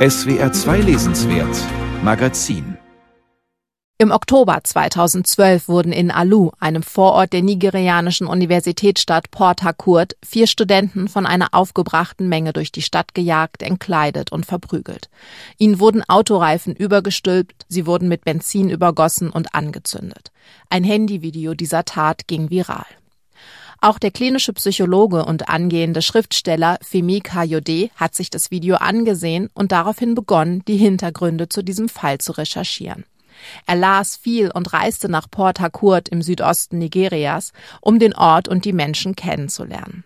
SWR 2 Lesenswert Magazin im Oktober 2012 wurden in Alu, einem Vorort der nigerianischen Universitätsstadt Port Harcourt, vier Studenten von einer aufgebrachten Menge durch die Stadt gejagt, entkleidet und verprügelt. Ihnen wurden Autoreifen übergestülpt, sie wurden mit Benzin übergossen und angezündet. Ein Handyvideo dieser Tat ging viral. Auch der klinische Psychologe und angehende Schriftsteller Femi Kayode hat sich das Video angesehen und daraufhin begonnen, die Hintergründe zu diesem Fall zu recherchieren. Er las viel und reiste nach Port Harcourt im Südosten Nigerias, um den Ort und die Menschen kennenzulernen.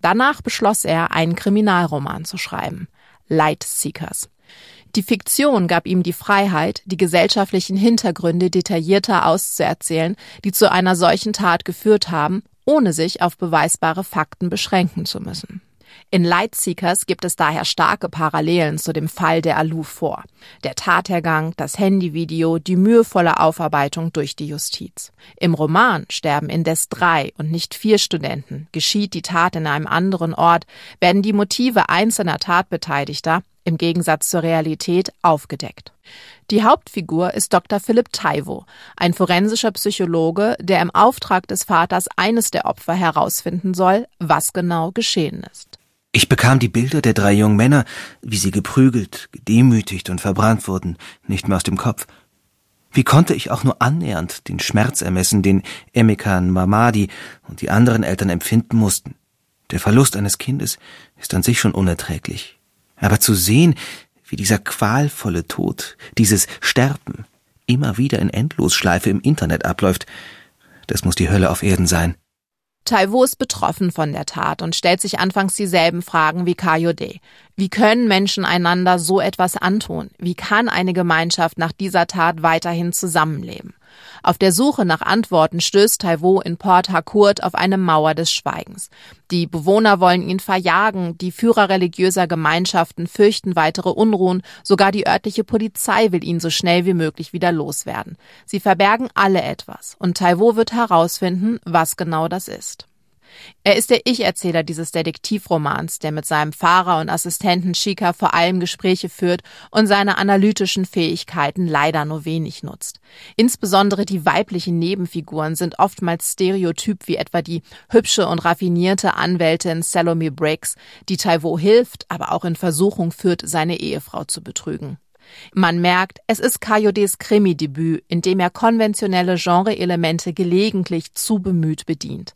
Danach beschloss er, einen Kriminalroman zu schreiben, Light Seekers. Die Fiktion gab ihm die Freiheit, die gesellschaftlichen Hintergründe detaillierter auszuerzählen, die zu einer solchen Tat geführt haben, ohne sich auf beweisbare Fakten beschränken zu müssen. In Lightseekers gibt es daher starke Parallelen zu dem Fall der Alu vor. Der Tathergang, das Handyvideo, die mühevolle Aufarbeitung durch die Justiz. Im Roman sterben indes drei und nicht vier Studenten. Geschieht die Tat in einem anderen Ort, werden die Motive einzelner Tatbeteiligter im Gegensatz zur Realität aufgedeckt. Die Hauptfigur ist Dr. Philipp Taiwo, ein forensischer Psychologe, der im Auftrag des Vaters eines der Opfer herausfinden soll, was genau geschehen ist. Ich bekam die Bilder der drei jungen Männer, wie sie geprügelt, gedemütigt und verbrannt wurden, nicht mehr aus dem Kopf. Wie konnte ich auch nur annähernd den Schmerz ermessen, den Emikan Mamadi und die anderen Eltern empfinden mussten? Der Verlust eines Kindes ist an sich schon unerträglich. Aber zu sehen, wie dieser qualvolle Tod, dieses Sterben, immer wieder in Endlosschleife im Internet abläuft, das muss die Hölle auf Erden sein. Taiwo ist betroffen von der Tat und stellt sich anfangs dieselben Fragen wie Kayode. Wie können Menschen einander so etwas antun? Wie kann eine Gemeinschaft nach dieser Tat weiterhin zusammenleben? Auf der Suche nach Antworten stößt Taiwo in Port Harcourt auf eine Mauer des Schweigens. Die Bewohner wollen ihn verjagen, die Führer religiöser Gemeinschaften fürchten weitere Unruhen, sogar die örtliche Polizei will ihn so schnell wie möglich wieder loswerden. Sie verbergen alle etwas, und Taiwo wird herausfinden, was genau das ist. Er ist der Ich-Erzähler dieses Detektivromans, der mit seinem Fahrer und Assistenten Chica vor allem Gespräche führt und seine analytischen Fähigkeiten leider nur wenig nutzt. Insbesondere die weiblichen Nebenfiguren sind oftmals stereotyp wie etwa die hübsche und raffinierte Anwältin Salome Briggs, die Taiwo hilft, aber auch in Versuchung führt, seine Ehefrau zu betrügen. Man merkt, es ist Coyotes Krimi-Debüt, in dem er konventionelle Genre-Elemente gelegentlich zu bemüht bedient.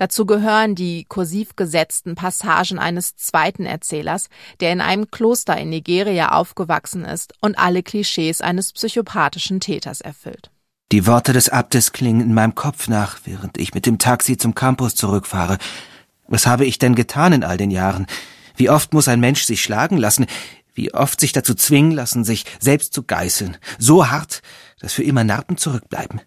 Dazu gehören die kursiv gesetzten Passagen eines zweiten Erzählers, der in einem Kloster in Nigeria aufgewachsen ist und alle Klischees eines psychopathischen Täters erfüllt. Die Worte des Abtes klingen in meinem Kopf nach, während ich mit dem Taxi zum Campus zurückfahre. Was habe ich denn getan in all den Jahren? Wie oft muss ein Mensch sich schlagen lassen? Wie oft sich dazu zwingen lassen, sich selbst zu geißeln? So hart, dass für immer Narben zurückbleiben.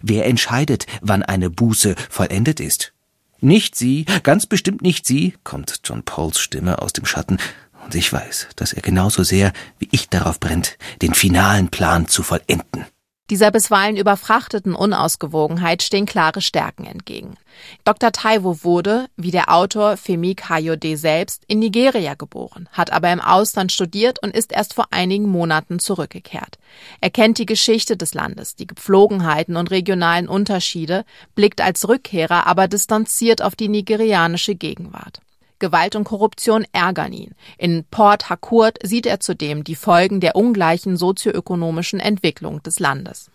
Wer entscheidet, wann eine Buße vollendet ist? Nicht Sie, ganz bestimmt nicht Sie, kommt John Pauls Stimme aus dem Schatten, und ich weiß, dass er genauso sehr wie ich darauf brennt, den finalen Plan zu vollenden. Dieser bisweilen überfrachteten Unausgewogenheit stehen klare Stärken entgegen. Dr. Taiwo wurde, wie der Autor Femi Kayode selbst, in Nigeria geboren, hat aber im Ausland studiert und ist erst vor einigen Monaten zurückgekehrt. Er kennt die Geschichte des Landes, die Gepflogenheiten und regionalen Unterschiede, blickt als Rückkehrer aber distanziert auf die nigerianische Gegenwart. Gewalt und Korruption ärgern ihn. In Port Harcourt sieht er zudem die Folgen der ungleichen sozioökonomischen Entwicklung des Landes.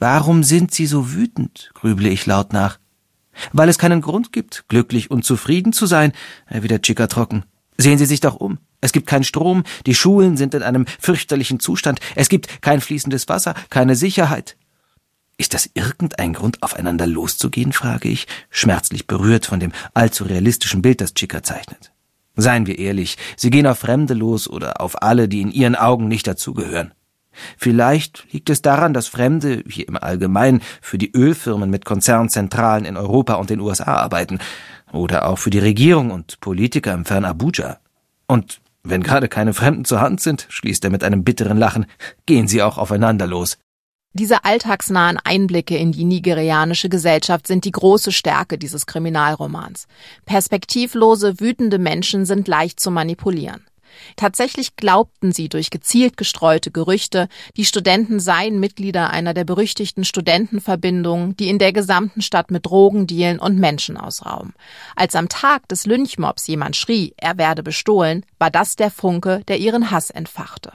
Warum sind Sie so wütend? grüble ich laut nach. Weil es keinen Grund gibt, glücklich und zufrieden zu sein, erwidert Chica trocken. Sehen Sie sich doch um. Es gibt keinen Strom, die Schulen sind in einem fürchterlichen Zustand, es gibt kein fließendes Wasser, keine Sicherheit. Ist das irgendein Grund, aufeinander loszugehen, frage ich, schmerzlich berührt von dem allzu realistischen Bild, das Chica zeichnet. Seien wir ehrlich, sie gehen auf Fremde los oder auf alle, die in ihren Augen nicht dazugehören. Vielleicht liegt es daran, dass Fremde, wie im Allgemeinen, für die Ölfirmen mit Konzernzentralen in Europa und den USA arbeiten, oder auch für die Regierung und Politiker im fern Abuja. Und wenn gerade keine Fremden zur Hand sind, schließt er mit einem bitteren Lachen, gehen sie auch aufeinander los. Diese alltagsnahen Einblicke in die nigerianische Gesellschaft sind die große Stärke dieses Kriminalromans. Perspektivlose, wütende Menschen sind leicht zu manipulieren. Tatsächlich glaubten sie durch gezielt gestreute Gerüchte, die Studenten seien Mitglieder einer der berüchtigten Studentenverbindungen, die in der gesamten Stadt mit Drogen dealen und Menschen ausrauben. Als am Tag des Lynchmobs jemand schrie, er werde bestohlen, war das der Funke, der ihren Hass entfachte.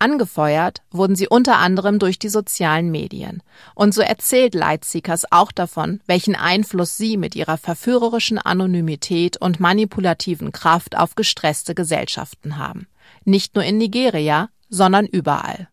Angefeuert wurden sie unter anderem durch die sozialen Medien. Und so erzählt Lightseekers auch davon, welchen Einfluss sie mit ihrer verführerischen Anonymität und manipulativen Kraft auf gestresste Gesellschaften haben. Nicht nur in Nigeria, sondern überall.